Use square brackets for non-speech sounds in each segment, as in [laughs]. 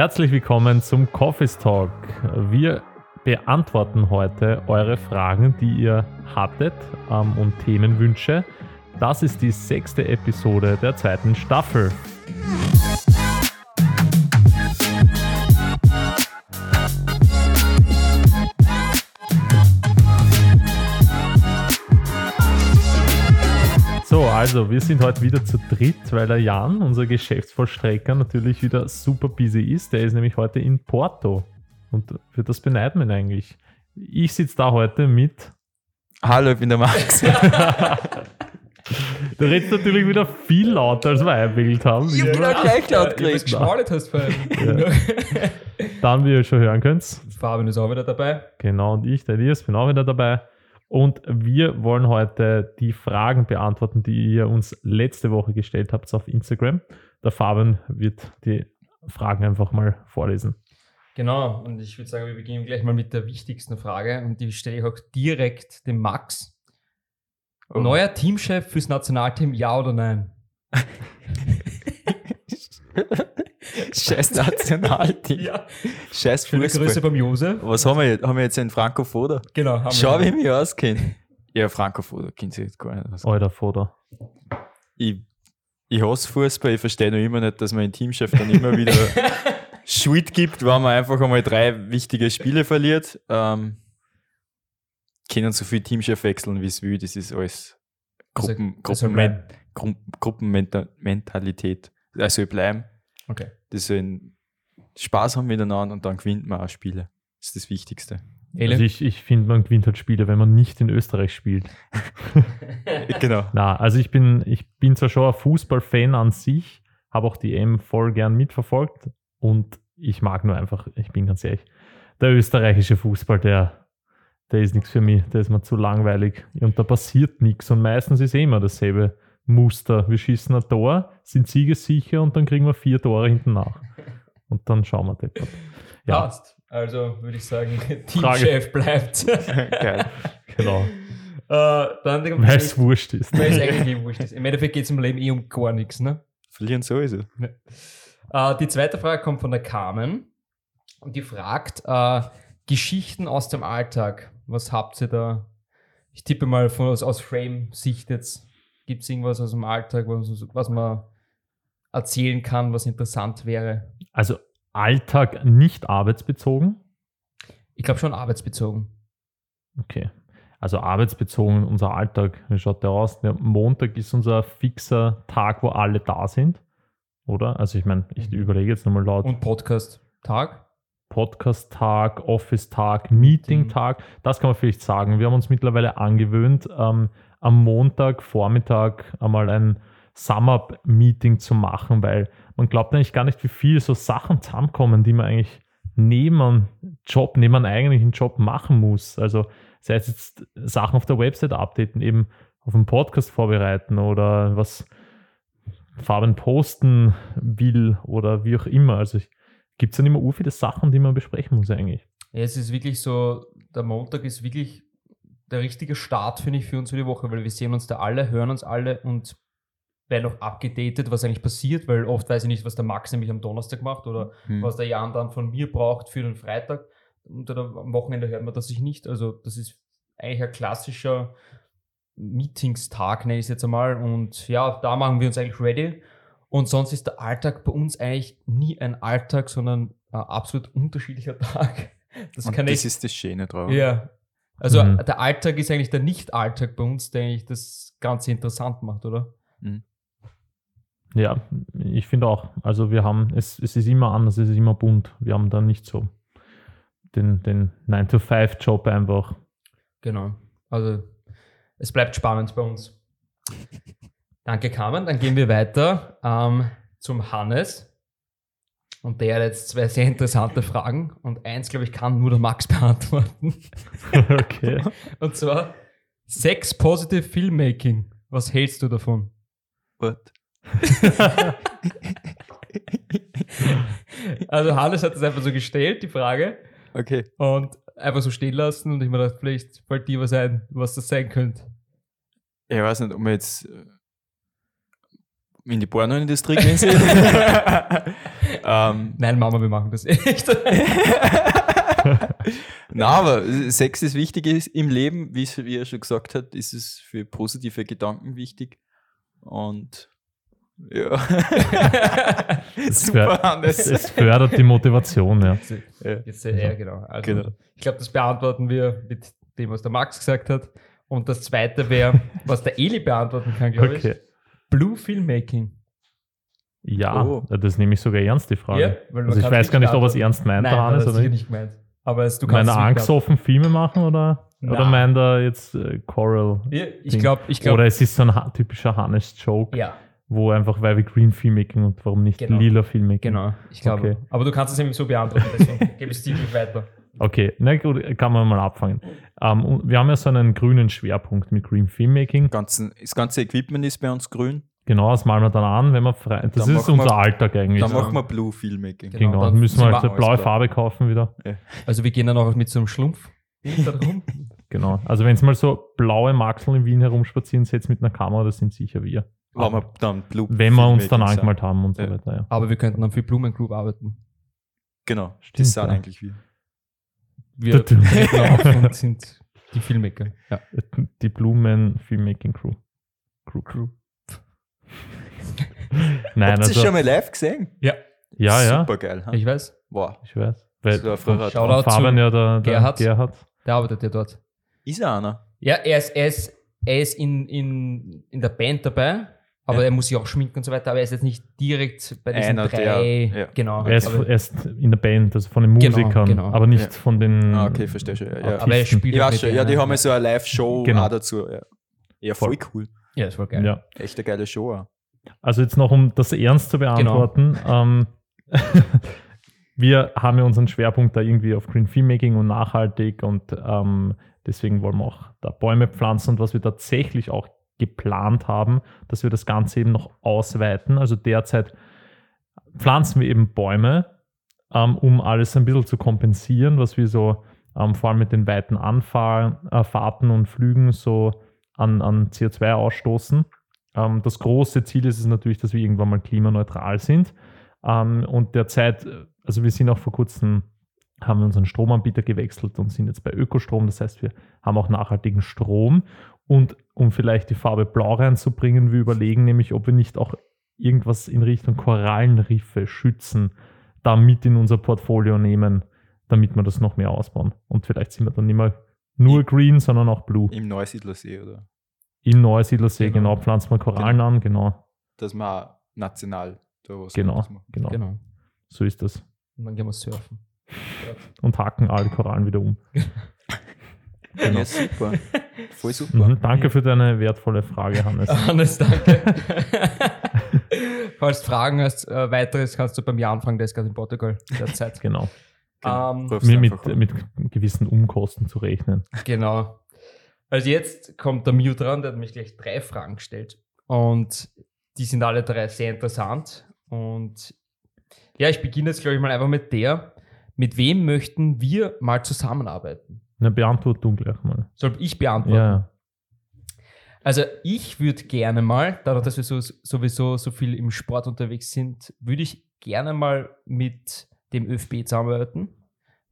Herzlich willkommen zum Coffee's Talk. Wir beantworten heute eure Fragen, die ihr hattet ähm, und Themenwünsche. Das ist die sechste Episode der zweiten Staffel. Also wir sind heute wieder zu dritt, weil der Jan, unser Geschäftsvollstrecker, natürlich wieder super busy ist. Der ist nämlich heute in Porto. Und für das beneiden wir ihn eigentlich. Ich sitze da heute mit. Hallo, ich bin der Max. [laughs] [laughs] Du redest natürlich wieder viel lauter, als wir eingebildet haben. Ich hab genau gleich laut geredet. geschmaulet hast vorhin. Dann, wie ihr schon hören könnt, Fabian ist auch wieder dabei. genau, und ich, der Elias, bin auch wieder dabei. Und wir wollen heute die Fragen beantworten, die ihr uns letzte Woche gestellt habt auf Instagram. Der Fabian wird die Fragen einfach mal vorlesen. Genau, und ich würde sagen, wir beginnen gleich mal mit der wichtigsten Frage und die stelle ich auch direkt dem Max. Oh. Neuer Teamchef fürs Nationalteam, ja oder nein? [laughs] [laughs] Scheiß Nationalteam. Scheiß Schöne Grüße Fußball. beim Josef. Was haben wir jetzt? Haben wir jetzt einen Frankofoder? Genau, haben Schau, wie wir. ich mich auskenne. Ja, Frankofoder kennt sich jetzt gar nicht aus. Alter Foto. Ich, ich hasse Fußball, ich verstehe noch immer nicht, dass man einen Teamchef dann immer wieder [laughs] Schuld gibt, wenn man einfach einmal drei wichtige Spiele verliert. Ähm, können so viel Teamchef wechseln, wie es will. Das ist alles Also, Gruppen, das soll Gruppen, bleiben. Gruppenmentalität. Das soll bleiben. Okay. Das sollen Spaß haben miteinander und dann gewinnt man auch Spiele. Das ist das Wichtigste. Also ich, ich finde, man gewinnt halt Spiele, wenn man nicht in Österreich spielt. [laughs] genau. Na, also ich bin, ich bin zwar schon ein Fußballfan an sich, habe auch die EM voll gern mitverfolgt und ich mag nur einfach, ich bin ganz ehrlich, der österreichische Fußball, der, der ist nichts für mich, der ist mir zu langweilig und da passiert nichts und meistens ist eh immer dasselbe Muster. Wir schießen ein Tor, sind siegessicher und dann kriegen wir vier Tore hinten nach. Und dann schauen wir deppert. Ja, Passt. Also würde ich sagen, [laughs] Teamchef bleibt. [laughs] Geil. genau. äh, dann Weil es wurscht ist. Weil es eigentlich wurscht ist. Im Endeffekt geht es im Leben eh um gar nichts. Ne? Verlieren sowieso. Äh, die zweite Frage kommt von der Carmen und die fragt: äh, Geschichten aus dem Alltag. Was habt ihr da? Ich tippe mal von, aus, aus Frame-Sicht jetzt. Gibt es irgendwas aus dem Alltag, was, was man erzählen kann, was interessant wäre? Also Alltag nicht arbeitsbezogen. Ich glaube schon arbeitsbezogen. Okay. Also arbeitsbezogen, unser Alltag, wie schaut der aus? Der Montag ist unser fixer Tag, wo alle da sind, oder? Also ich meine, ich überlege jetzt nochmal laut. Und Podcast-Tag? Podcast-Tag, Office-Tag, Meeting-Tag, das kann man vielleicht sagen. Wir haben uns mittlerweile angewöhnt, ähm, am Montag, Vormittag einmal ein Sum-Up-Meeting zu machen, weil man glaubt eigentlich gar nicht, wie viel so Sachen zusammenkommen, die man eigentlich neben einem Job, neben einem eigentlichen Job machen muss. Also sei es jetzt Sachen auf der Website updaten, eben auf einen Podcast vorbereiten oder was Farben posten will oder wie auch immer. Also gibt es dann immer ur viele Sachen, die man besprechen muss eigentlich. Ja, es ist wirklich so, der Montag ist wirklich der richtige Start, finde ich, für uns für die Woche, weil wir sehen uns da alle, hören uns alle und werden auch abgedatet, was eigentlich passiert, weil oft weiß ich nicht, was der Max nämlich am Donnerstag macht oder Hm. was der Jan dann von mir braucht für den Freitag. Und am Wochenende hört man das sich nicht. Also das ist eigentlich ein klassischer Meetingstag, nenne ich es jetzt einmal. Und ja, da machen wir uns eigentlich ready. Und sonst ist der Alltag bei uns eigentlich nie ein Alltag, sondern ein absolut unterschiedlicher [laughs] Tag. Das das ist das Schöne drauf. Ja. Also Mhm. der Alltag ist eigentlich der Nicht-Alltag bei uns, der eigentlich das Ganze interessant macht, oder? Mhm. Ja, ich finde auch. Also wir haben, es, es ist immer anders, es ist immer bunt. Wir haben da nicht so den, den 9-to-5-Job einfach. Genau. Also es bleibt spannend bei uns. [laughs] Danke, Carmen. Dann gehen wir weiter ähm, zum Hannes. Und der hat jetzt zwei sehr interessante Fragen. Und eins, glaube ich, kann nur der Max [laughs] beantworten. okay. Und zwar Sex Positive Filmmaking. Was hältst du davon? What? [laughs] Also Hannes hat das einfach so gestellt, die Frage. Okay. Und einfach so stehen lassen. Und ich mir dachte, vielleicht fällt dir was ein, was das sein könnte. Ich weiß nicht, ob wir jetzt äh, in die Pornoindustrie gehen soll. [laughs] ähm, Nein, Mama, wir machen das echt. [laughs] na, aber Sex ist wichtig ist im Leben, wie, er schon gesagt hat, ist es für positive Gedanken wichtig. Und ja. [laughs] Es, Super, fördert, Hannes. es fördert die Motivation, ja. Ja. Jetzt, äh, ja, genau. Also, Genau. Ich glaube, das beantworten wir mit dem, was der Max gesagt hat. Und das zweite wäre, was der Eli beantworten kann, glaube Okay. ich. Blue Filmmaking. Ja, Oh. das nehme ich sogar ernst, die Frage. Man also ich weiß gar nicht, ob er es ernst meint, Nein, der Hannes, oder nicht. nicht gemeint. Aber es, du Meint kannst er es nicht angstoffen Filme machen oder, oder meint er jetzt äh, Coral? Ja, ich glaube, ich Oder glaube, es ist so ein typischer Hannes-Joke, ja, wo einfach, weil wir Green Filmmaking und warum nicht Genau. lila Filmmaking. genau. Ich glaube. Okay. Aber du kannst es nämlich so beantworten, deswegen [laughs] gebe ich es dir nicht weiter. Okay, na gut, kann man mal abfangen. Ähm, wir haben ja so einen grünen Schwerpunkt mit Green Filmmaking. Ganzen, das ganze Equipment ist bei uns grün. Genau, das malen wir dann an, wenn wir frei. Das Dann ist unser wir- Alltag eigentlich. Dann machen wir Blue Filmmaking. Genau. Genau, dann müssen wir halt so blaue. Farbe kaufen wieder. Also wir gehen dann auch mit so einem Schlumpf da rum. [laughs] Genau. Also wenn es mal so blaue Maxeln in Wien herumspazieren seht mit einer Kamera, das sind sicher wir. Wenn wir dann Blue Wenn wir uns dann angemalt haben und so Ja. weiter, ja. Aber wir könnten dann für Blumengroup arbeiten. Genau, Stimmt, das sind ja. eigentlich wir. Wir [laughs] und sind die Filmmaker. Ja. Die Blumen Filmmaking Crew. Crew, Crew. Nein, Habt ihr also, schon mal live gesehen? ja, ja, ja, Super geil. ich weiß. Wow. ich weiß. Weil war früher Shoutout. Fabian zu ja der, der Gerhard. Gerhard. Der arbeitet ja dort. Ist er einer? Ja, er ist, er ist, er ist in, in, in der Band dabei, aber Ja. er muss sich auch schminken und so weiter, aber er ist jetzt nicht direkt bei diesen Einer, drei. der- ja. Genau. Er ist, er ist in der Band, also von den Genau, Musikern, genau. aber nicht Ja. von den. Ah, okay, verstehe schon. Ja, ja. aber er spielt weiß mit schon, ja, die haben ja so eine Live-Show Genau. dazu. Ja, ja voll cool. Ja, das war geil. Ja. Echt eine geile Show auch. Also jetzt noch, um das ernst zu beantworten. Genau. Ähm, [laughs] wir haben ja unseren Schwerpunkt da irgendwie auf Green Filmmaking und nachhaltig und ähm, deswegen wollen wir auch da Bäume pflanzen und was wir tatsächlich auch geplant haben, dass wir das Ganze eben noch ausweiten. Also derzeit pflanzen wir eben Bäume, ähm, um alles ein bisschen zu kompensieren, was wir so ähm, vor allem mit den weiten Anfahrten äh, Fahrten und Flügen so an, an CO2 ausstoßen. Ähm, das große Ziel ist es natürlich, dass wir irgendwann mal klimaneutral sind. Ähm, und derzeit, äh, also wir sind auch vor kurzem, haben wir unseren Stromanbieter gewechselt und sind jetzt bei Ökostrom. Das heißt, wir haben auch nachhaltigen Strom. Und um vielleicht die Farbe Blau reinzubringen, wir überlegen nämlich, ob wir nicht auch irgendwas in Richtung Korallenriffe schützen, da mit in unser Portfolio nehmen, damit wir das noch mehr ausbauen. Und vielleicht sind wir dann nicht mehr nur green, sondern auch blue. Im Neusiedlersee, oder? Im Neusiedlersee, genau, Genau. pflanzen wir Korallen an, genau. Dass man national da was Genau, genau. Genau. So ist das. Und dann gehen wir surfen. Und hacken alle Korallen wieder um. [laughs] Genau. Ja, super. Voll super. Mhm, danke für deine wertvolle Frage, Hannes. [laughs] Hannes, danke. [laughs] Falls du Fragen hast, äh, weiteres kannst du bei mir anfangen, der ist gerade in Portugal derzeit. Genau. Genau. Ähm, Rufst Mit, mit gewissen Umkosten zu rechnen. Genau. Also jetzt kommt der Mew dran, der hat mich gleich drei Fragen gestellt. Und die sind alle drei sehr interessant. Und ja, ich beginne jetzt, glaube ich, mal einfach mit der. Mit wem möchten wir mal zusammenarbeiten? Na, beantwort du gleich mal. Soll ich beantworten? Ja, Also ich würde gerne mal, dadurch, dass wir so, sowieso so viel im Sport unterwegs sind, würde ich gerne mal mit dem ÖFB zusammenarbeiten.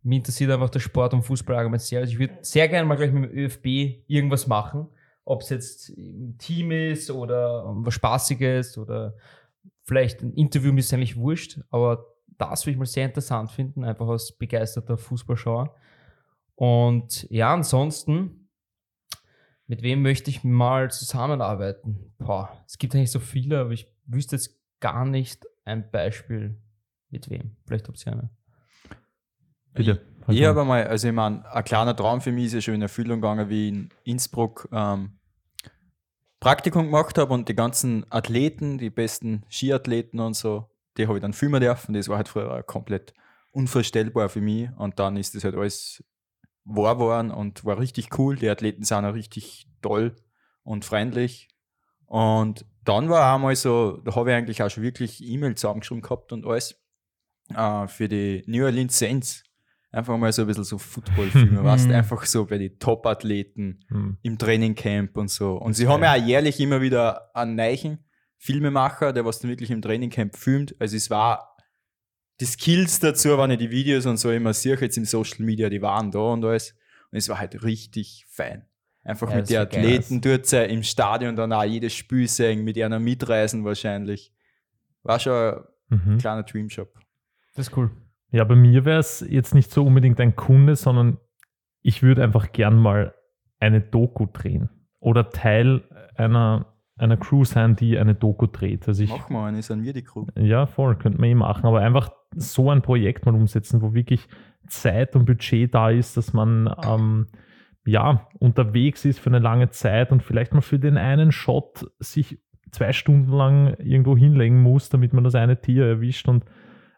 Mir interessiert einfach der Sport und Fußball allgemein sehr. Also ich würde sehr gerne mal gleich mit dem ÖFB irgendwas machen. Ob es jetzt im Team ist oder was Spaßiges oder vielleicht ein Interview, mir ist eigentlich wurscht. Aber das würde ich mal sehr interessant finden, einfach als begeisterter Fußballschauer. Und ja, ansonsten mit wem möchte ich mal zusammenarbeiten? Boah, es gibt eigentlich so viele, aber ich wüsste jetzt gar nicht ein Beispiel mit wem. Vielleicht habt ihr eine. Bitte. Ich habe mal, also ich meine, ein kleiner Traum für mich ist ja schon in Erfüllung gegangen, wie ich in Innsbruck ähm, Praktikum gemacht habe und die ganzen Athleten, die besten Skiathleten und so, die habe ich dann filmen dürfen. Das war halt früher komplett unvorstellbar für mich und dann ist das halt alles wahr geworden und war richtig cool. Die Athleten sind auch richtig toll und freundlich. Und dann war auch mal so, da habe ich eigentlich auch schon wirklich E-Mails zusammengeschrieben gehabt und alles äh, für die New Orleans Saints. Einfach mal so ein bisschen so Footballfilme, weißt Mhm. einfach so bei den Top-Athleten Hm. im Trainingcamp und so. Und sie ist haben ja auch jährlich immer wieder einen neuen Filmemacher, der was dann wirklich im Trainingcamp filmt. Also es war die Skills dazu, wenn ich die Videos und so immer sehe, jetzt im Social Media, die waren da und alles. Und es war halt richtig fein. Einfach Ja, mit den. Athleten dort im Stadion dann auch jedes Spiel sehen, mit einer mitreisen wahrscheinlich. War schon ein Mhm. kleiner Dreamshop. Das ist cool. Ja, bei mir wäre es jetzt nicht so unbedingt ein Kunde, sondern ich würde einfach gern mal eine Doku drehen oder Teil einer, einer Crew sein, die eine Doku dreht. Also ich, Machen wir eine, sind wir die Crew. ja, voll, könnte man eh machen, aber einfach so ein Projekt mal umsetzen, wo wirklich Zeit und Budget da ist, dass man ähm, ja unterwegs ist für eine lange Zeit und vielleicht mal für den einen Shot sich zwei Stunden lang irgendwo hinlegen muss, damit man das eine Tier erwischt. Und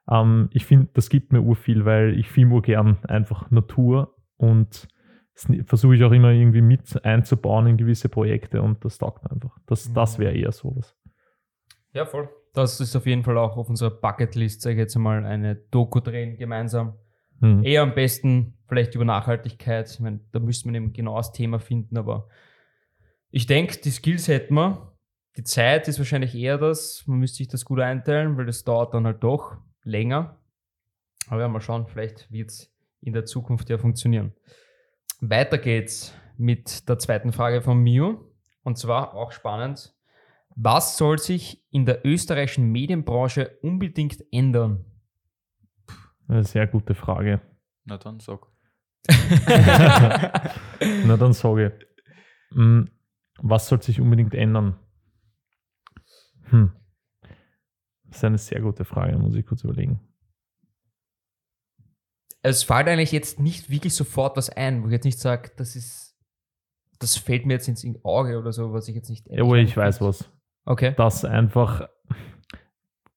ähm, ich finde, das gibt mir urviel, weil ich filme urgern einfach Natur und versuche ich auch immer irgendwie mit einzubauen in gewisse Projekte und das taugt mir einfach. Das, das wäre eher sowas. Ja, voll. Das ist auf jeden Fall auch auf unserer Bucketlist, sage ich jetzt mal, eine Doku drehen gemeinsam. Hm. Eher am besten vielleicht über Nachhaltigkeit. Ich meine, da müsste man eben genau das Thema finden, aber ich denke, die Skills hätten wir. Die Zeit ist wahrscheinlich eher das. Man müsste sich das gut einteilen, weil das dauert dann halt doch länger. Aber ja, mal schauen, vielleicht wird es in der Zukunft ja funktionieren. Weiter geht's mit der zweiten Frage von Mio. Und zwar auch spannend. Was soll sich in der österreichischen Medienbranche unbedingt ändern? Eine sehr gute Frage. Na dann sag. [laughs] Na dann sage mm, was soll sich unbedingt ändern? Hm. Das ist eine sehr gute Frage, muss ich kurz überlegen. es fällt eigentlich jetzt nicht wirklich sofort was ein, wo ich jetzt nicht sage, das ist, das fällt mir jetzt ins Auge oder so, was ich jetzt nicht. Ja, ich weiß was. Okay. Dass einfach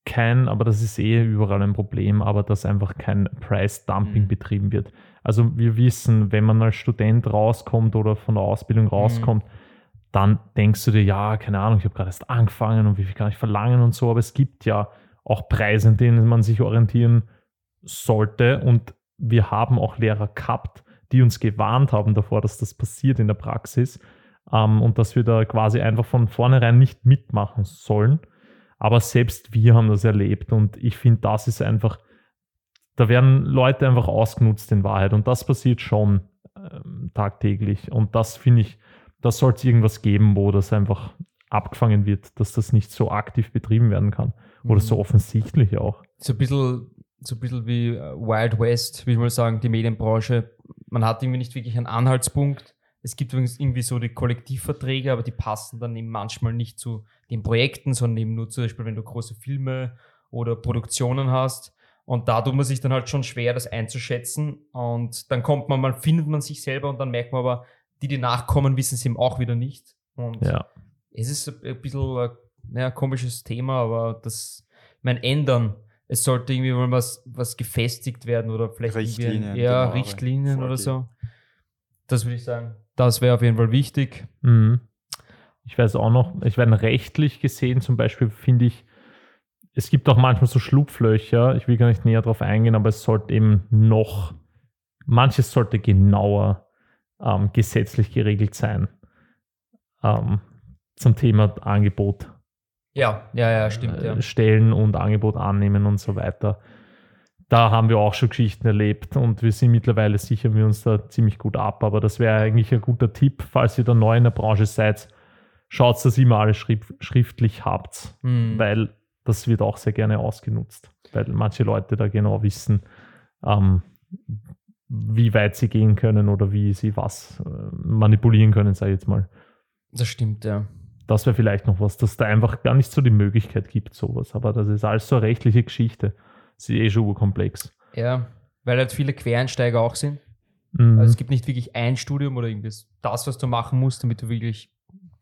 kein, aber das ist eh überall ein Problem, aber dass einfach kein Price-Dumping Mhm. betrieben wird. Also wir wissen, wenn man als Student rauskommt oder von der Ausbildung rauskommt, dann denkst du dir, ja, keine Ahnung, ich habe gerade erst angefangen und wie viel kann ich verlangen und so, aber es gibt ja auch Preise, an denen man sich orientieren sollte und wir haben auch Lehrer gehabt, die uns gewarnt haben davor, dass das passiert in der Praxis ähm, und dass wir da quasi einfach von vornherein nicht mitmachen sollen. Aber selbst wir haben das erlebt und ich finde, das ist einfach, da werden Leute einfach ausgenutzt in Wahrheit und das passiert schon ähm, tagtäglich und das finde ich, da soll es irgendwas geben, wo das einfach abgefangen wird, dass das nicht so aktiv betrieben werden kann oder so offensichtlich auch. So ein bisschen, so ein bisschen wie äh, Wild West, will ich mal sagen, die Medienbranche. Man hat irgendwie nicht wirklich einen Anhaltspunkt. Es gibt übrigens irgendwie so die Kollektivverträge, aber die passen dann eben manchmal nicht zu den Projekten, sondern eben nur zum Beispiel, wenn du große Filme oder Produktionen hast. Und da tut man sich dann halt schon schwer, das einzuschätzen. Und dann kommt man mal, findet man sich selber und dann merkt man aber, die, die nachkommen, wissen es eben auch wieder nicht. Und Ja. es ist ein bisschen ein naja, komisches Thema, aber das, ich meine, ändern. Es sollte irgendwie mal was, was gefestigt werden oder vielleicht Richtlinien, ein, ja, genauere Richtlinien oder so. Das würde ich sagen. Das wäre auf jeden Fall wichtig. Mhm. Ich weiß auch noch, ich meine, rechtlich gesehen zum Beispiel finde ich, es gibt auch manchmal so Schlupflöcher, ich will gar nicht näher darauf eingehen, aber es sollte eben noch, manches sollte genauer ähm, gesetzlich geregelt sein ähm, zum Thema Angebot Ja, ja, ja, stimmt. Ja. äh, stellen und Angebot annehmen und so weiter. Da haben wir auch schon Geschichten erlebt und wir sind mittlerweile sichern wir uns da ziemlich gut ab. Aber das wäre eigentlich ein guter Tipp, falls ihr da neu in der Branche seid, schaut, dass ihr immer alles schrift, schriftlich habt, Hm. weil das wird auch sehr gerne ausgenutzt, weil manche Leute da genau wissen, ähm, wie weit sie gehen können oder wie sie was äh, manipulieren können, sage ich jetzt mal Das stimmt, ja. das wäre vielleicht noch was, dass da einfach gar nicht so die Möglichkeit gibt, sowas. Aber das ist alles so eine rechtliche Geschichte. Das ist eh schon urkomplex. Ja, weil halt viele Quereinsteiger auch sind. Mhm. Also es gibt nicht wirklich ein Studium oder irgendwas, das, was du machen musst, damit du wirklich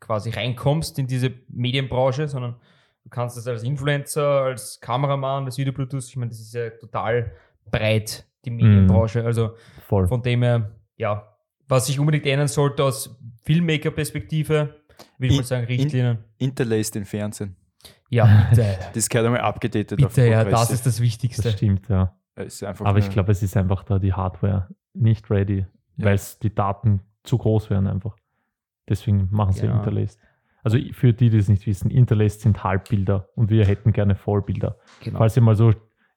quasi reinkommst in diese Medienbranche, sondern du kannst das als Influencer, als Kameramann, als Videoproducer, ich meine, das ist ja total breit, die Medienbranche. Also Voll. von dem her, ja, was sich unbedingt ändern sollte aus Filmmaker-Perspektive, will ich In- mal sagen, Richtlinien. Interlaced im Fernsehen. Ja, bitte, [laughs] Das gehört einmal abgedatet auf bitte, ja, das ist das Wichtigste. Das stimmt, ja. Es ist einfach Aber ich glaube, es ist einfach da die Hardware nicht ready, Ja. weil es die Daten zu groß wären einfach. Deswegen machen sie Ja. Interlaced. Also für die, die es nicht wissen, Interlaced sind Halbbilder und wir hätten gerne Vollbilder. Genau. Falls ihr mal so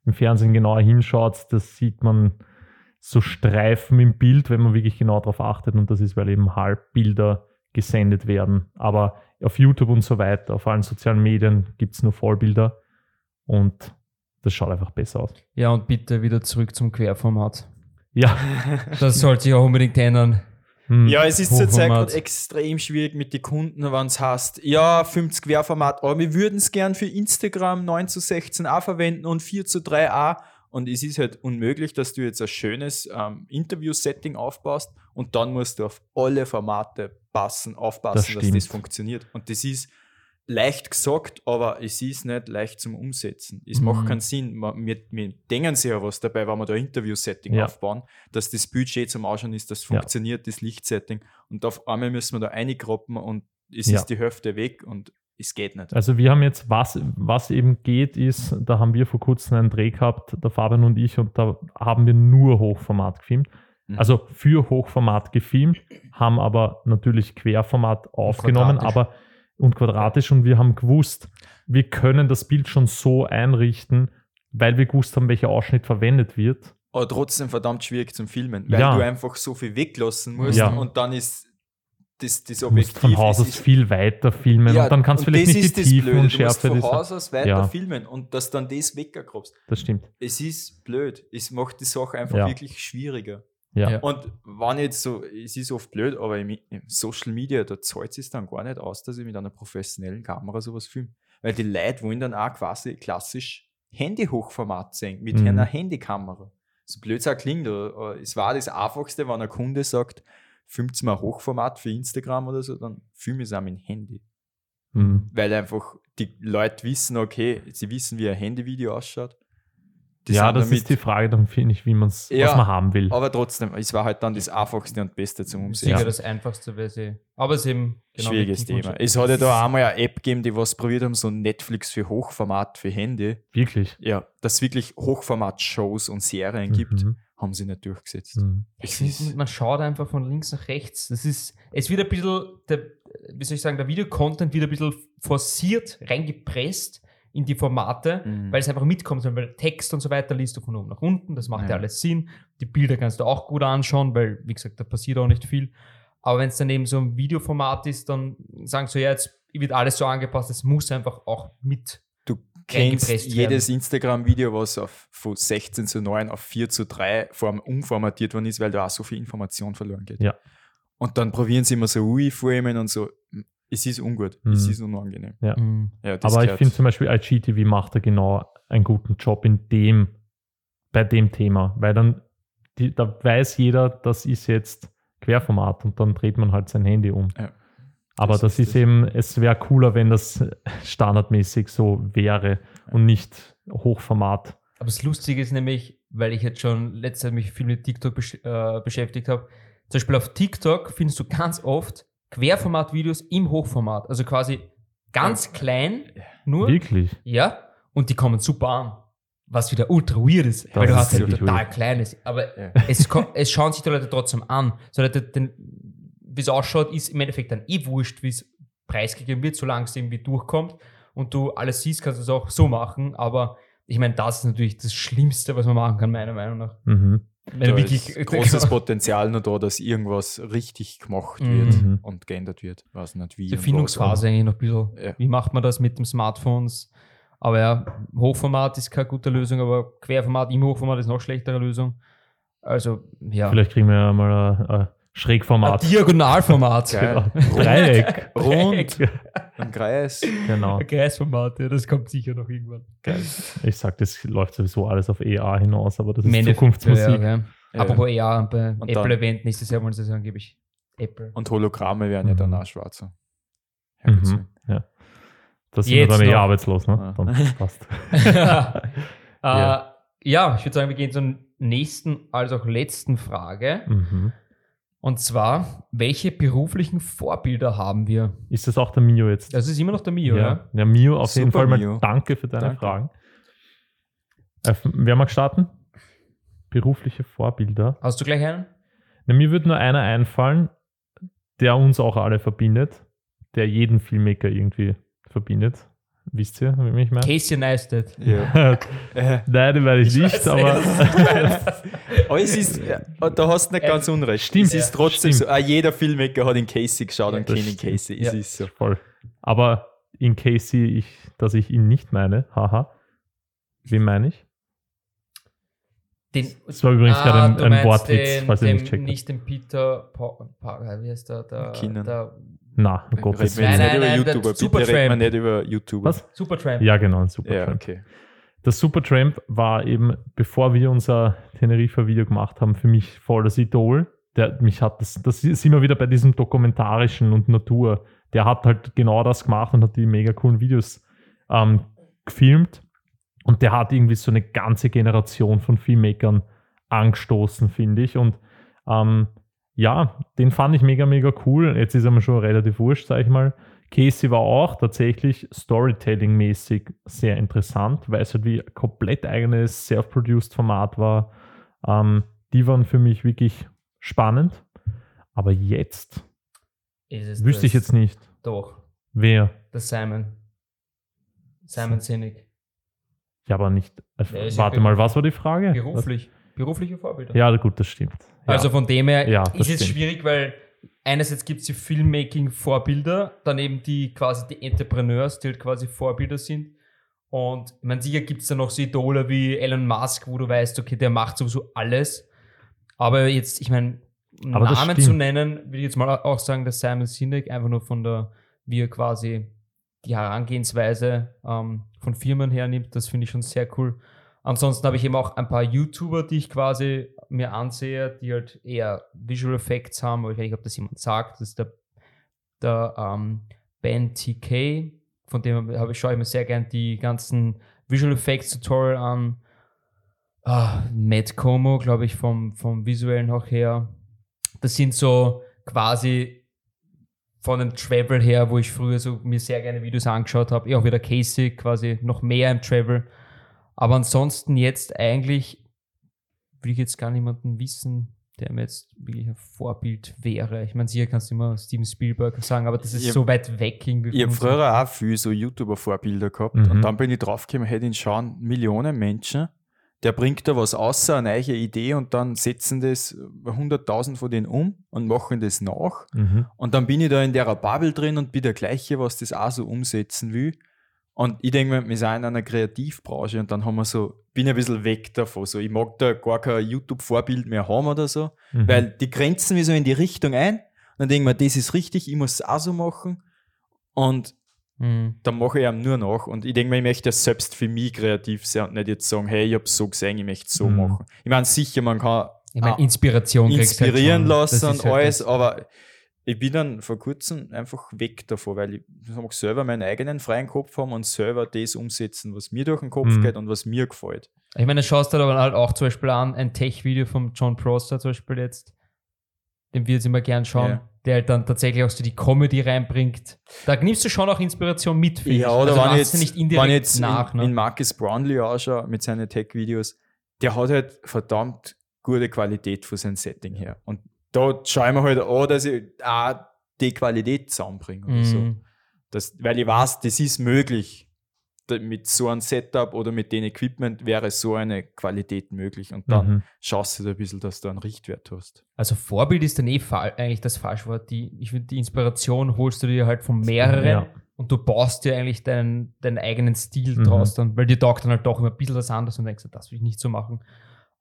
im Fernsehen genauer hinschaut, das sieht man so Streifen im Bild, wenn man wirklich genau darauf achtet. Und das ist, weil eben Halbbilder gesendet werden. Aber auf YouTube und so weiter, auf allen sozialen Medien gibt es nur Vollbilder. Und das schaut einfach besser aus. Ja, und bitte wieder zurück zum Querformat. Ja. Das sollte sich auch unbedingt ändern. Hm. Ja, es ist zurzeit extrem schwierig mit den Kunden, wenn es heißt, ja, 50 Querformat, aber wir würden es gern für Instagram 9 zu 16 a verwenden und 4 zu 3 a. Und es ist halt unmöglich, dass du jetzt ein schönes ähm, Interview-Setting aufbaust und dann musst du auf alle Formate passen, aufpassen, Das dass das funktioniert. Und das ist leicht gesagt, aber es ist nicht leicht zum Umsetzen. Es Mhm. macht keinen Sinn. Wir, wir denken sich ja was dabei, wenn wir da Interview-Setting Ja. aufbauen, dass das Budget zum Ausschauen ist, das Ja. funktioniert, das Lichtsetting. Und auf einmal müssen wir da eingrappen und es Ja. ist die Hälfte weg und es geht nicht. Also wir haben jetzt, was, was eben geht, ist, da haben wir vor kurzem einen Dreh gehabt, der Fabian und ich, und da haben wir nur Hochformat gefilmt. Mhm. Also für Hochformat gefilmt, haben aber natürlich Querformat aufgenommen, aber und quadratisch und wir haben gewusst, wir können das Bild schon so einrichten, weil wir gewusst haben, welcher Ausschnitt verwendet wird. aber trotzdem verdammt schwierig zum Filmen, weil Ja. du einfach so viel weglassen musst Ja. und dann ist das, das Du musst Objektiv von Haus aus viel weiter filmen und dann kannst du vielleicht nicht die Blöde. und Du musst Schärfe von Haus aus weiter Ja. filmen und dass dann das weggrabst. Das stimmt. Es ist blöd. Es macht die Sache einfach Ja. wirklich schwieriger. Ja. Und wenn jetzt so, es ist oft blöd, aber im, im Social Media, da zahlt es dann gar nicht aus, dass ich mit einer professionellen Kamera sowas filme. Weil die Leute wollen dann auch quasi klassisch Handy-Hochformat sehen, mit Mhm. einer Handykamera. So blöd es auch klingt, aber aber es war das Einfachste, wenn ein Kunde sagt, filmt mal Hochformat für Instagram oder so, dann filme ich es auch mit dem Handy. Mhm. Weil einfach die Leute wissen, okay, sie wissen, wie ein Handyvideo ausschaut. Die ja, das damit- ist die Frage, dann finde ich, wie man es, Ja, was man haben will. aber trotzdem, es war halt dann das einfachste und beste zum Umsetzen. Sicher das einfachste wäre sie. Aber es ist eben genau Schwieriges Thema. Es hat ja da einmal eine App gegeben, die was probiert haben, so Netflix für Hochformat für Handy. Wirklich. Ja, dass es wirklich Hochformat-Shows und Serien gibt, Mhm. haben sie nicht durchgesetzt. Mhm. Ist- man schaut einfach von links nach rechts. Das ist, es wird ein bisschen, der, wie soll ich sagen, der Videocontent wird ein bisschen forciert, reingepresst in die Formate, Mhm. weil es einfach mitkommt, weil Text und so weiter liest du von oben nach unten, das macht ja, Ja. alles Sinn. Die Bilder kannst du auch gut anschauen, weil, wie gesagt, da passiert auch nicht viel. Aber wenn es dann eben so ein Videoformat ist, dann sagen so, ja, jetzt wird alles so angepasst, es muss einfach auch mit. Du kennst jedes Instagram-Video, was auf, von 16 zu 9 auf 4 zu 3 form, umformatiert worden ist, weil da auch so viel Information verloren geht. Ja. Und dann probieren sie immer so UI-Framen und so. Es ist ungut, es Mhm. ist unangenehm. Ja. Mhm. Ja, das Aber ich finde zum Beispiel IGTV macht da genau einen guten Job in dem, bei dem Thema, weil dann, die, da weiß jeder, das ist jetzt Querformat und dann dreht man halt sein Handy um. Ja. Aber Das das, ist ist, es. eben, es wäre cooler, wenn das [laughs] standardmäßig so wäre und nicht Hochformat. Aber das Lustige ist nämlich, weil ich jetzt schon letzte Zeit mich viel mit TikTok besch äh, beschäftigt habe, zum Beispiel auf TikTok findest du ganz oft Querformat-Videos im Hochformat. Also quasi ganz klein, nur, Wirklich. ja, und die kommen super an. Was wieder ultra weird ist, weil du ist hast ja wirklich total weird. kleines. Aber Ja. es, [laughs] es schauen sich die Leute trotzdem an. So, wie es ausschaut, ist im Endeffekt dann eh wurscht, wie es preisgegeben wird, solange es irgendwie durchkommt und du alles siehst, kannst du es auch so machen. Aber ich meine, das ist natürlich das Schlimmste, was man machen kann, meiner Meinung nach. Mhm. Wenn da wirklich ist großes Potenzial nur da, dass irgendwas richtig gemacht wird Mhm. und geändert wird. Weiß nicht wie. die und Erfindungsphase eigentlich noch ein bisschen. Ja. Wie macht man das mit dem Smartphones? Aber ja, Hochformat ist keine gute Lösung, aber Querformat im Hochformat ist noch schlechtere Lösung. Also, ja. Vielleicht kriegen wir ja mal ein, ein Ein Schrägformat. Diagonalformat. Geil. Dreieck. was. Rund, ein Kreis. genau. Ein Kreisformat, ja, das kommt sicher noch irgendwann. Geil. Ich sag, das läuft sowieso alles auf EA hinaus, aber das ist Endeffekt, Zukunftsmusik. Ja, ja. Ja. Apropos ja, bei Und Apple dann- Event nächstes Jahr wollen sie sagen, gebe ich Apple. Und Hologramme werden ja Mhm. dann auch schwarzer. Mhm. Ja. Das sind wir Jetzt dann eh noch. arbeitslos, ne? Ja. Dann [laughs] passt. [laughs] äh, Ja. ja. ich würde sagen, wir gehen zur nächsten, als auch letzten Frage. Mhm. Und zwar, welche beruflichen Vorbilder haben wir? Ist das auch der Mio jetzt? Das ist immer noch der Mio, ja? ja. ja, Mio, auf jeden Super, Fall mal Mio. danke für deine Danke. Fragen. Äh, wer mag starten? Berufliche Vorbilder. Hast du gleich einen? Na, mir wird nur einer einfallen, der uns auch alle verbindet, der jeden Filmmaker irgendwie verbindet. Wisst ihr, wie ich meine? Casey Neistat. Ja. [laughs] Äh, Nein, den werde ich, nicht, weiß aber [laughs] aber es ist, ja, da hast du nicht ganz unrecht. Stimmt. Es ist trotzdem Stimmt. so, ah, jeder Filmmaker hat in Casey geschaut und das kennt. Casey. Ja. Es ist so. voll. Aber in Casey, ich, dass ich ihn nicht meine, haha. Wen meine ich? Den, Das war übrigens gerade ein, ein Wortwitz, den, falls ihr nicht checkt. Nicht den Peter, pa pa wie heißt der? Der, McKinnon. der Na, um Gottes wir Willen. jetzt Nein, nicht nein, über nein, YouTuber, der bitte wir Supertramp. nicht über YouTuber. Was? Supertramp. Ja, genau, ein Super Ja, Tramp. okay. Das Supertramp war eben, bevor wir unser Teneriffa-Video gemacht haben, für mich voll das Idol. Der, mich hat das, das ist immer wieder bei diesem Dokumentarischen und Natur. Der hat halt genau das gemacht und hat die mega coolen Videos ähm, gefilmt. Und der hat irgendwie so eine ganze Generation von Filmmakern angestoßen, finde ich. Und ähm, ja, den fand ich mega, mega cool. Jetzt ist er mir schon relativ wurscht, sag ich mal. Casey war auch tatsächlich Storytelling-mäßig sehr interessant, weil es halt wie ein komplett eigenes Self-Produced Format war. Ähm, die waren für mich wirklich spannend. Aber jetzt wüsste ich jetzt nicht, Doch, wer. der Simon. Simon Sinek. Ja, aber nicht. Äh, warte mal, was war die Frage? Beruflich. Berufliche Vorbilder. Ja, gut, das stimmt. Ja. Also von dem her Ja, ist es stimmt. schwierig, weil einerseits gibt es die Filmmaking-Vorbilder, dann eben die quasi die Entrepreneurs, die halt quasi Vorbilder sind. Und ich meine, sicher gibt es da noch so Idole wie Elon Musk, wo du weißt, okay, der macht sowieso alles. Aber jetzt, ich meine, Namen zu nennen, würde ich jetzt mal auch sagen, der Simon Sinek, einfach nur von der, wie er quasi die Herangehensweise ähm, von Firmen hernimmt, das finde ich schon sehr cool. Ansonsten habe ich eben auch ein paar YouTuber, die ich quasi mir ansehe, die halt eher Visual Effects haben, aber ich weiß nicht, ob das jemand sagt. Das ist der, der ähm, Ben TK, von dem habe ich, schaue ich mir sehr gern die ganzen Visual Effects Tutorial an. Ah, Matt Como, glaube ich, vom, vom visuellen auch her. Das sind so quasi von dem Travel her, wo ich früher so mir sehr gerne Videos angeschaut habe. Eh auch wieder Casey, quasi noch mehr im Travel. Aber ansonsten jetzt eigentlich will ich jetzt gar niemanden wissen, der mir jetzt wirklich ein Vorbild wäre. Ich meine, sicher kannst du immer Steven Spielberg sagen, aber das ist Ich so weit weg irgendwie. Ich habe früher auch viel so YouTuber-Vorbilder gehabt Mhm. und dann bin ich draufgekommen, hey, den schauen Millionen Menschen, der bringt da was außer eine neue Idee und dann setzen das 100.000 von denen um und machen das nach. Mhm. Und dann bin ich da in der Bubble drin und bin der Gleiche, was das auch so umsetzen will. Und ich denke mir, wir sind in einer Kreativbranche und dann haben wir so, bin ich ein bisschen weg davon. So, ich mag da gar kein YouTube-Vorbild mehr haben oder so, Mhm. weil die grenzen mich so in die Richtung ein. Und dann denke ich mir, das ist richtig, ich muss es auch so machen. Und Mhm. dann mache ich ihm nur nach. Und ich denke mir, ich möchte ja selbst für mich kreativ sein und nicht jetzt sagen, hey, ich habe so gesehen, ich möchte es so Mhm. machen. Ich meine, sicher, man kann Ich meine, Inspiration halt inspirieren. Das lassen und halt alles, das. aber ich bin dann vor kurzem einfach weg davon, weil ich selber meinen eigenen freien Kopf haben und selber das umsetzen, was mir durch den Kopf Mhm. geht und was mir gefällt. Ich meine, schaust du aber halt auch zum Beispiel an, ein Tech-Video von John Prosser zum Beispiel jetzt, den wir jetzt immer gern schauen, Ja. der halt dann tatsächlich auch so die Comedy reinbringt. Da nimmst du schon auch Inspiration mit, finde Ja, oder also wenn jetzt, nicht wenn jetzt nach. in, ne? in Marcus Brownlee anschaue mit seinen Tech-Videos, der hat halt verdammt gute Qualität von seinem Setting her. Und da schaue ich mir halt an, dass ich auch die Qualität zusammenbringe oder so. Mhm. Das, weil ich weiß, das ist möglich. Mit so einem Setup oder mit dem Equipment wäre so eine Qualität möglich. Und dann Mhm. schaust du da ein bisschen, dass du einen Richtwert hast. Also Vorbild ist dann eh eigentlich das Falschwort. Die, ich finde, die Inspiration holst du dir halt von mehreren Ja. und du baust dir eigentlich deinen, deinen eigenen Stil Mhm. draus dann, weil dir taugt dann halt doch immer ein bisschen was anderes und denkst, das will ich nicht so machen.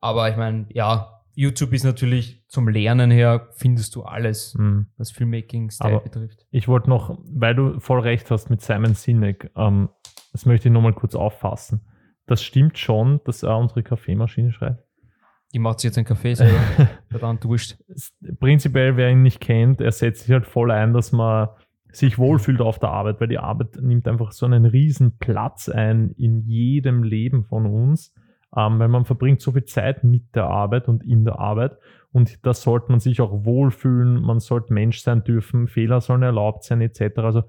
Aber ich meine, ja, YouTube ist natürlich zum Lernen her, findest du alles, Mhm. was Filmmaking-Style Aber- betrifft. Ich wollte noch, weil du voll recht hast mit Simon Sinek, ähm, das möchte ich nochmal kurz auffassen. Das stimmt schon, dass er unsere Kaffeemaschine schreibt. Die macht sich jetzt einen Kaffee selber, [laughs] dann duscht. Prinzipiell, wer ihn nicht kennt, er setzt sich halt voll ein, dass man sich wohlfühlt auf der Arbeit, weil die Arbeit nimmt einfach so einen riesen Platz ein in jedem Leben von uns, ähm, weil man verbringt so viel Zeit mit der Arbeit und in der Arbeit und da sollte man sich auch wohlfühlen, man sollte Mensch sein dürfen, Fehler sollen erlaubt sein etc. Also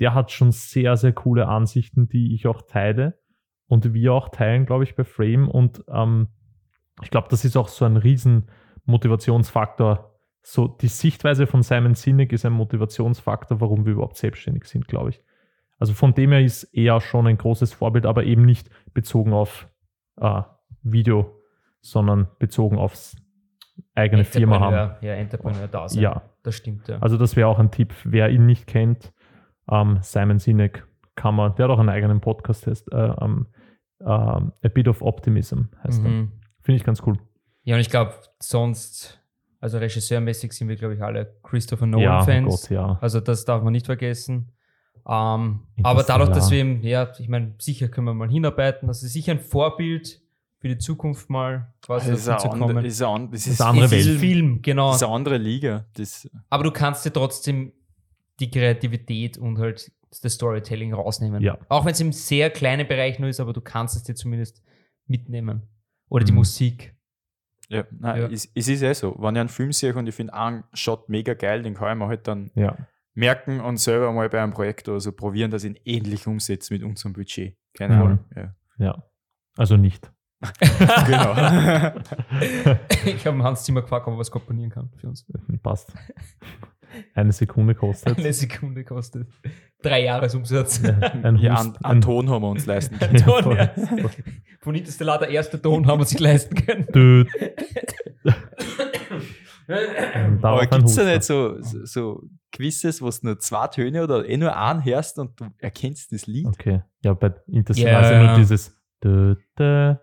der hat schon sehr, sehr coole Ansichten, die ich auch teile und wir auch teilen, glaube ich, bei Frame und ähm, ich glaube, das ist auch so ein riesen Motivationsfaktor. So die Sichtweise von Simon Sinek ist ein Motivationsfaktor, warum wir überhaupt selbstständig sind, glaube ich. Also von dem her ist er schon ein großes Vorbild, aber eben nicht bezogen auf äh, Video, sondern bezogen aufs eigene Firma haben. Ja, Entrepreneur da sein. Ja, Das stimmt, ja. also das wäre auch ein Tipp, wer ihn nicht kennt. Ähm, Simon Sinek kann man, der hat auch einen eigenen Podcast, heißt äh, ähm, ähm, A Bit of Optimism, heißt er. Mhm. Finde ich ganz cool. Ja, und ich glaube, sonst, also regisseurmäßig sind wir, glaube ich, alle Christopher ja, Nolan-Fans. Gott, ja. Also das darf man nicht vergessen. Ähm, aber dadurch, dass wir eben, ja, ich meine, sicher können wir mal hinarbeiten. Das ist sicher ein Vorbild für die Zukunft mal quasi Das ist, dazu eine zu andere, kommen. ist, an- das ist ist, eine andere ist Welt. Film, genau. Das ist eine andere Liga. Das, Aber du kannst dir trotzdem die Kreativität und halt das Storytelling rausnehmen. Ja. Auch wenn es im sehr kleinen Bereich nur ist, aber du kannst es dir zumindest mitnehmen. Oder die Mhm. Musik. ja, nein, Ja. Es, es ist eh so. Wenn ich einen Film sehe und ich finde einen Shot mega geil, den kann ich mir halt dann Ja, merken und selber mal bei einem Projekt oder so probieren, dass ich ihn ähnlich umsetze mit unserem Budget. Keine Mhm. Ahnung. Ja. ja. Also nicht. [laughs] genau. ich habe Hans Zimmer gefragt, ob er was komponieren kann für uns. Passt. Eine Sekunde kostet. Eine Sekunde kostet. Drei Jahresumsatz. Ein ja, an, an Ton haben wir uns leisten [laughs] können. Ja, Ton, ja. Von Interstellar der erste Ton haben wir sich leisten können. [laughs] Düt. Aber gibt es da nicht so, so, so Quizzes, wo es nur zwei Töne oder eh nur einen hörst und du erkennst das Lied? Okay. Ja, bei Interstellar Ja. ist ja nur dieses Dü, dü.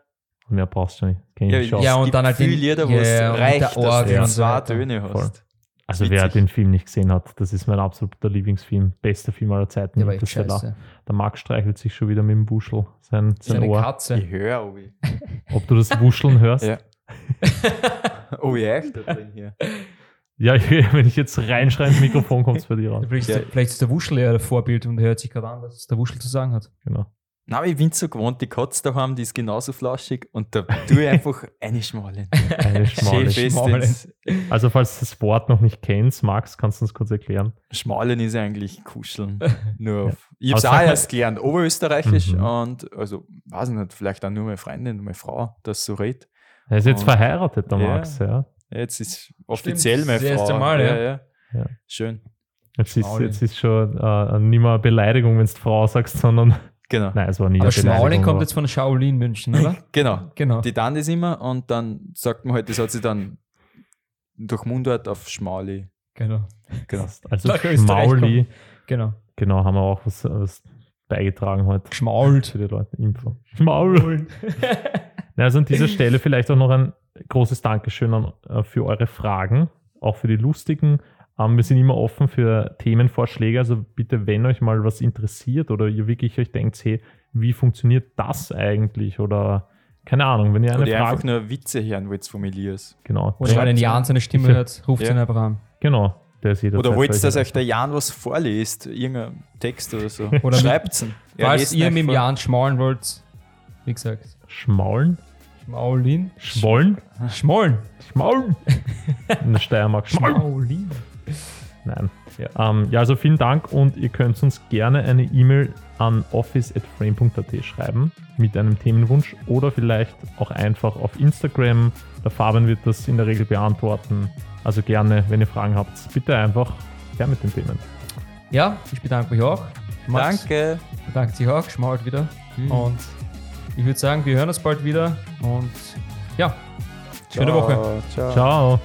Mehr brauchst du nicht. Schon. Ja, es und gibt dann halt viele Lieder, wo ja, es reicht, dass Orgel du so zwei. Töne Voll. hast. Also wer witzig. den Film nicht gesehen hat, das ist mein absoluter Lieblingsfilm. Bester Film aller Zeiten. Der war echt Interstellar. Der Max streichelt sich schon wieder mit dem Wuschel sein, sein Seine Ohr. Katze. Ich höre, Obi. Ob du das Wuscheln hörst? Ja. [laughs] [laughs] Oh ja, echt? Da drin hier. Ja, [laughs] wenn ich jetzt reinschreie ins Mikrofon, kommt es bei dir raus. Vielleicht, ist Ja. der, vielleicht ist der Wuschel ja der Vorbild und hört sich gerade an, was der Wuschel zu sagen hat. Genau. Nein, aber ich bin so gewohnt, die Katze daheim, die ist genauso flauschig und da tue ich einfach [laughs] eine Schmale. Eine Schmale. Schön fest Schmale. ins- Also falls du das Wort noch nicht kennst, Max, kannst du uns kurz erklären? Schmalen ist eigentlich Kuscheln. [laughs] Nur auf, ich Aber habe es sag auch mal- erst gelernt, oberösterreichisch Mhm. und also, weiß ich nicht, vielleicht auch nur meine Freundin, meine Frau, das so redet. Er ist jetzt Und- verheiratet, der Ja. Max, ja. Jetzt ist offiziell Stimmt, meine das Frau. erste Mal, ja. ja. Ja. Schön. Jetzt ist, Schmauli. jetzt ist schon äh, nicht mehr eine Beleidigung, wenn du Frau sagst, sondern Genau. nein, es war nie Aber. Schmauling kommt jetzt von Shaolin München, oder? [laughs] Genau. genau. Die dann das immer und dann sagt man halt, das hat sich dann durch Mundart auf Schmali. genau. Genau. Also Schmauli, Genau. genau, haben wir auch was, was beigetragen heute Geschmault. für die Leute. Info. Schmaul. [laughs] Also an dieser [laughs] Stelle vielleicht auch noch ein großes Dankeschön an, äh, für eure Fragen, auch für die lustigen. Ähm, wir sind immer offen für Themenvorschläge, also bitte, wenn euch mal was interessiert oder ihr wirklich euch denkt, hey, wie funktioniert das eigentlich? Oder keine Ahnung, wenn ihr eine Oder Frage. einfach nur Witze hören wollt vom Elias. genau, Oder wenn Jan seine Stimme [laughs] hört, ruft Ja. ihn einfach an. genau, der ist jederzeit Oder wollt ihr, dass euch der Jan was vorliest? Irgendein Text oder so. Oder Schreibt's ihn. Er Falls ihr mit dem. Jan schmaulen wollt, wie gesagt, Schmaulen? Schmaulin. Schwollen? Schmollen. Schmaulen? [laughs] In der Steiermark schmaulen. Schmaulin. Nein. Ja. Ähm, ja, also vielen Dank und ihr könnt uns gerne eine E-Mail an office.frame.at schreiben mit einem Themenwunsch oder vielleicht auch einfach auf Instagram. Der Fabian wird das in der Regel beantworten. Also gerne, wenn ihr Fragen habt, bitte einfach gerne mit den Themen. Ja, ich bedanke mich auch. Max Danke. bedankt sich auch, schmault wieder. Mhm. Und ich würde sagen, wir hören uns bald wieder und ja, schöne Ciao, Woche. Ciao. Ciao.